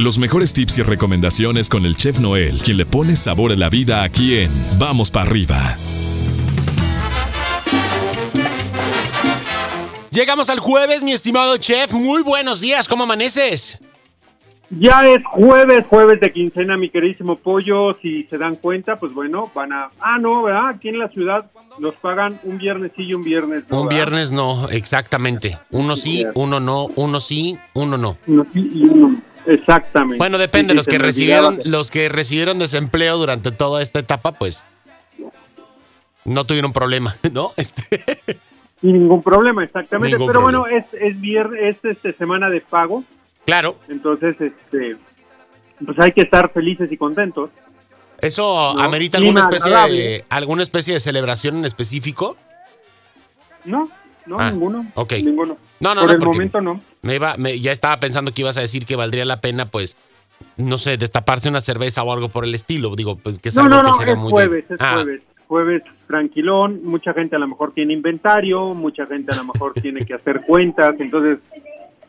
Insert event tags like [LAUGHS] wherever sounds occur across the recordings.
Los mejores tips y recomendaciones con el chef Noel, quien le pone sabor a la vida aquí en Vamos para arriba. Llegamos al jueves, mi estimado chef. Muy buenos días, ¿cómo amaneces? Ya es jueves, jueves de quincena, mi queridísimo pollo. Si se dan cuenta, pues bueno, van a. Ah, no, ¿verdad? Aquí en la ciudad los pagan un viernes sí y un viernes no. Un ¿verdad? viernes no, exactamente. Uno sí, uno no, uno sí, uno no. Uno sí y uno no. Exactamente. Bueno, depende, Sí, los que recibieron, los que recibieron desempleo durante toda esta etapa, pues no tuvieron problema, [LAUGHS] ¿no? Este, Sin ningún problema, exactamente. Ningún Pero problema. bueno, es, es viernes, es este, semana de pago. claro, Entonces, este. Pues hay que estar felices y contentos. eso No, amerita alguna especie de alguna especie de celebración en específico. No, no, Ah, ninguno. ok. Ninguno. No, no, Por no, el momento no. Me iba, me- ya estaba pensando que ibas a decir que valdría la pena, pues, no sé, destaparse una cerveza o algo por el estilo. Digo, pues que es No, algo no, que sería es muy. de- jueves, es Ah, jueves. Jueves tranquilón, mucha gente a lo mejor tiene inventario, mucha gente a lo mejor tiene que hacer cuentas, entonces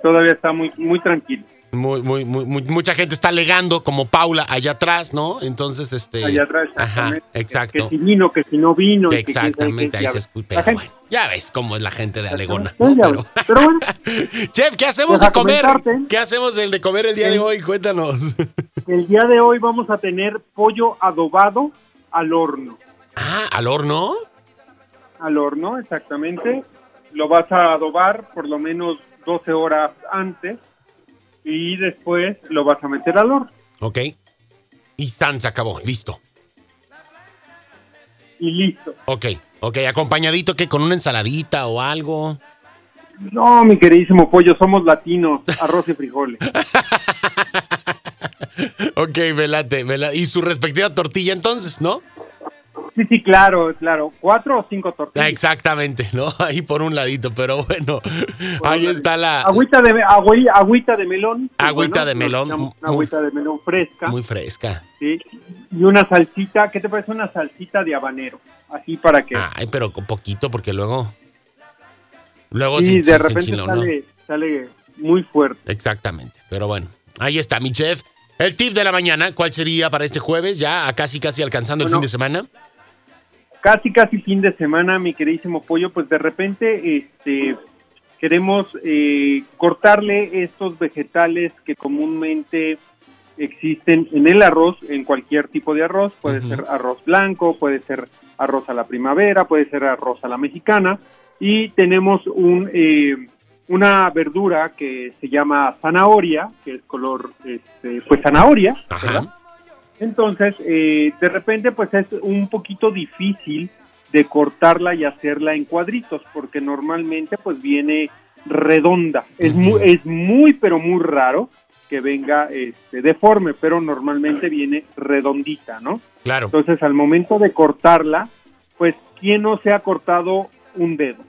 todavía está muy muy tranquilo. Muy, muy, muy, muy- mucha gente está alegando, como Paula, allá atrás, ¿no? Entonces, este. Allá atrás, Ajá, exacto. Que si vino, que si no vino. Exactamente, ahí se escucha. Bueno, ya ves cómo es la gente de Alegona. ¿no? Pero-. Pero bueno, Chef, [LAUGHS] ¿qué hacemos de comer? comentarte. ¿Qué hacemos el de comer el día de hoy? Cuéntanos. el día de hoy vamos a tener pollo adobado al horno. Ah, ¿al horno? Al horno, exactamente. Lo vas a adobar por lo menos 12 horas antes y después lo vas a meter al horno. Ok. Y Stan se acabó, listo. Y listo. Ok, ok, acompañadito que con una ensaladita o algo. No, mi queridísimo pollo, somos latinos, arroz y frijoles. [LAUGHS] Ok, velate, velate. Y su respectiva tortilla entonces, ¿no? Sí, sí, claro, claro. ¿Cuatro o cinco Ah, tortillas? exactamente, ¿no? [LAUGHS] Ahí por un ladito, pero bueno, ahí está la... Agüita de, agüi- agüita de melón. Agüita de melón, echamos muy- Agüita de melón fresca. Muy fresca. ¿sí? Y una salsita, ¿qué te parece una salsita de habanero? Así para que... Ay, pero con poquito porque luego... Luego sí, de repente sale, sale muy fuerte. Exactamente, pero bueno, ahí está mi chef. El tip de la mañana, ¿cuál sería para este jueves? Ya a casi casi alcanzando el fin de semana. Casi casi fin de semana, mi queridísimo pollo, pues de repente este queremos eh, cortarle estos vegetales que comúnmente existen en el arroz, en cualquier tipo de arroz, puede ser arroz blanco, puede ser arroz a la primavera, puede ser arroz a la mexicana, y tenemos un eh, una verdura que se llama zanahoria, que es color, este, pues zanahoria, ¿verdad? Entonces, eh, de repente, pues es un poquito difícil de cortarla y hacerla en cuadritos, porque normalmente, pues viene redonda. Es, muy, es muy, pero muy raro que venga este, deforme, pero normalmente viene redondita, ¿no? Claro. Entonces, al momento de cortarla, pues, ¿quién no se ha cortado un dedo?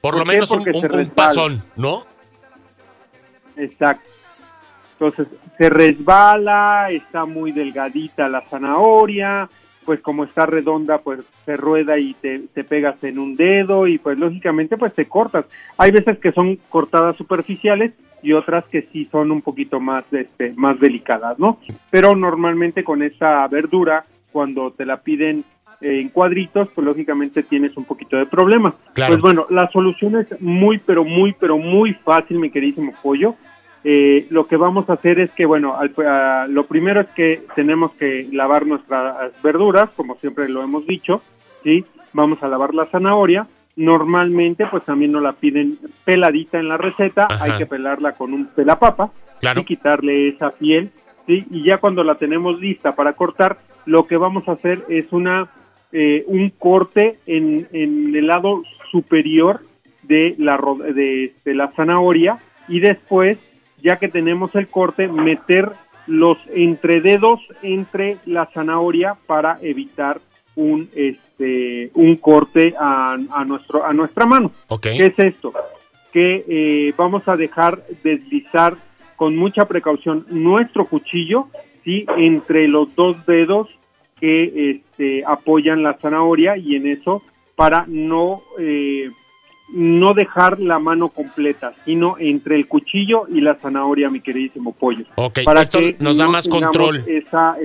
Por ¿por lo qué? menos un, Porque un- un pasón, ¿no? Exacto. Entonces se resbala, está muy delgadita la zanahoria, pues como está redonda, pues se rueda y te, te pegas en un dedo y pues lógicamente pues te cortas. Hay veces que son cortadas superficiales y otras que sí son un poquito más, este, más delicadas, ¿no? Pero normalmente con esa verdura, cuando te la piden eh, en cuadritos, pues lógicamente tienes un poquito de problema. Claro. Pues bueno, la solución es muy, pero muy, pero muy fácil, mi queridísimo pollo. Eh, lo que vamos a hacer es que, bueno, al- a- lo primero es que tenemos que lavar nuestras verduras, como siempre lo hemos dicho, ¿sí? Vamos a lavar la zanahoria. Normalmente, pues también nos la piden peladita en la receta, Ajá. hay que pelarla con un pelapapa Claro. y quitarle esa piel, ¿sí? Y ya cuando la tenemos lista para cortar, lo que vamos a hacer es una eh, un corte en, en el lado superior de la, de, de la zanahoria y después, ya que tenemos el corte, meter los entrededos entre la zanahoria para evitar un este un corte a, a nuestro a nuestra mano. Ok. ¿Qué es esto? Que eh, vamos a dejar deslizar con mucha precaución nuestro cuchillo, ¿sí? Entre los dos dedos que este, apoyan la zanahoria y en eso para no, eh, no dejar la mano completa, sino entre el cuchillo y la zanahoria, mi queridísimo pollo. Ok, esto nos da más control. Esa,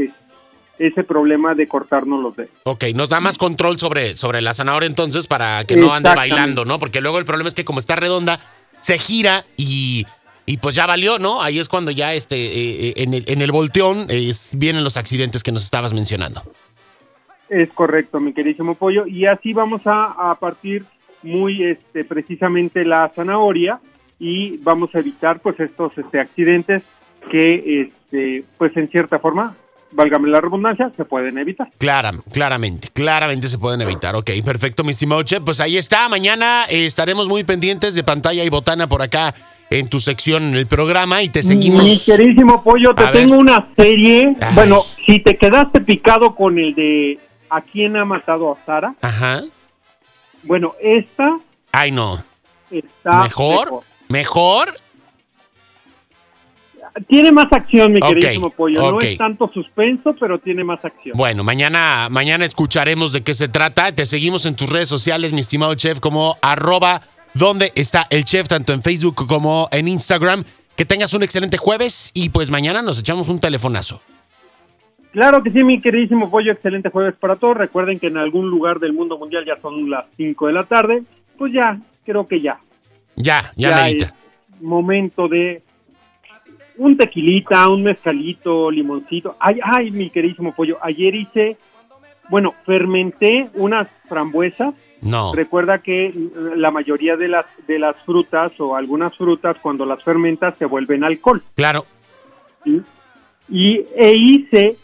ese problema de cortarnos los dedos. Ok, nos da más control sobre, sobre la zanahoria entonces para que no ande bailando, ¿no? Porque luego el problema es que como está redonda, se gira y, y pues ya valió, ¿no? Ahí es cuando ya este, eh, eh, en, el, en el volteón vienen los accidentes que nos estabas mencionando. Es correcto, mi queridísimo pollo. Y así vamos a, a partir muy este, precisamente la zanahoria y vamos a evitar pues estos este, accidentes que este, pues en cierta forma válgame la redundancia, se pueden evitar. Clara, claramente, claramente se pueden evitar. Ok, perfecto, mi estimado Chef. Pues ahí está. Mañana eh, estaremos muy pendientes de pantalla y botana por acá en tu sección en el programa y te seguimos. Mi queridísimo pollo, te tengo una serie. Bueno, si te quedaste picado con el de ¿A quién ha matado a Sara? Ajá. Bueno, esta. Ay, no. Está mejor. ¿Mejor? Tiene más acción, mi queridísimo pollo. No es tanto suspenso, pero tiene más acción. Bueno, mañana, mañana escucharemos de qué se trata. Te seguimos en tus redes sociales, mi estimado chef, como arroba donde está el chef, tanto en Facebook como en Instagram. Que tengas un excelente jueves y pues mañana nos echamos un telefonazo. Claro que sí, mi queridísimo pollo, excelente jueves para todos. Recuerden que en algún lugar del mundo mundial ya son las 5 de la tarde. Pues ya, creo que ya. Ya, ya, ya momento de un tequilita, un mezcalito, limoncito. Ay, ay, mi queridísimo pollo, ayer hice, bueno, fermenté unas frambuesas. No. Recuerda que la mayoría de las de las frutas o algunas frutas cuando las fermentas se vuelven alcohol. Claro. Y e hice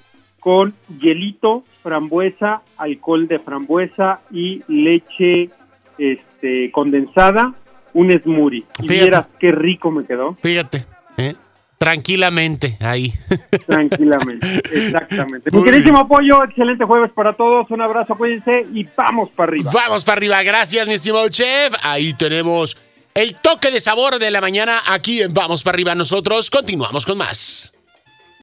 con hielito, frambuesa, alcohol de frambuesa y leche este condensada, un smoothie. Y vieras qué rico me quedó. Fíjate, ¿eh? Tranquilamente, ahí. [LAUGHS] Tranquilamente, exactamente. Mi queridísimo apoyo, excelente jueves para todos. Un abrazo, cuídense y vamos para arriba. Vamos para arriba, gracias, mi estimado chef. Ahí tenemos el toque de sabor de la mañana aquí en Vamos para arriba. Nosotros continuamos con más.